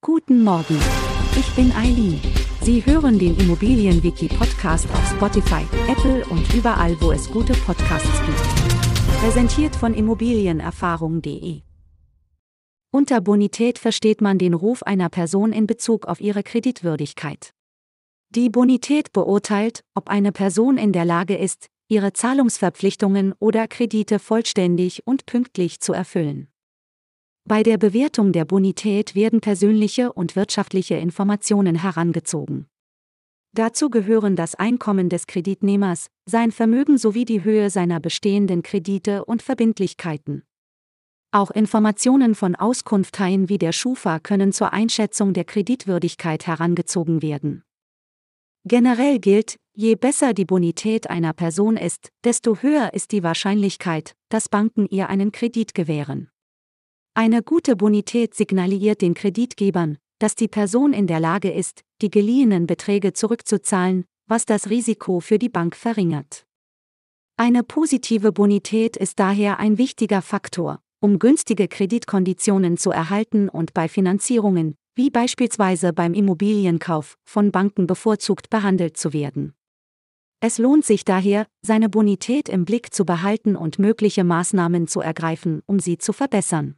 Guten Morgen. Ich bin Eileen. Sie hören den Immobilienwiki-Podcast auf Spotify, Apple und überall, wo es gute Podcasts gibt. Präsentiert von Immobilienerfahrung.de. Unter Bonität versteht man den Ruf einer Person in Bezug auf ihre Kreditwürdigkeit. Die Bonität beurteilt, ob eine Person in der Lage ist, ihre Zahlungsverpflichtungen oder Kredite vollständig und pünktlich zu erfüllen. Bei der Bewertung der Bonität werden persönliche und wirtschaftliche Informationen herangezogen. Dazu gehören das Einkommen des Kreditnehmers, sein Vermögen sowie die Höhe seiner bestehenden Kredite und Verbindlichkeiten. Auch Informationen von Auskunfteien wie der Schufa können zur Einschätzung der Kreditwürdigkeit herangezogen werden. Generell gilt, je besser die Bonität einer Person ist, desto höher ist die Wahrscheinlichkeit, dass Banken ihr einen Kredit gewähren. Eine gute Bonität signalisiert den Kreditgebern, dass die Person in der Lage ist, die geliehenen Beträge zurückzuzahlen, was das Risiko für die Bank verringert. Eine positive Bonität ist daher ein wichtiger Faktor, um günstige Kreditkonditionen zu erhalten und bei Finanzierungen, wie beispielsweise beim Immobilienkauf, von Banken bevorzugt behandelt zu werden. Es lohnt sich daher, seine Bonität im Blick zu behalten und mögliche Maßnahmen zu ergreifen, um sie zu verbessern.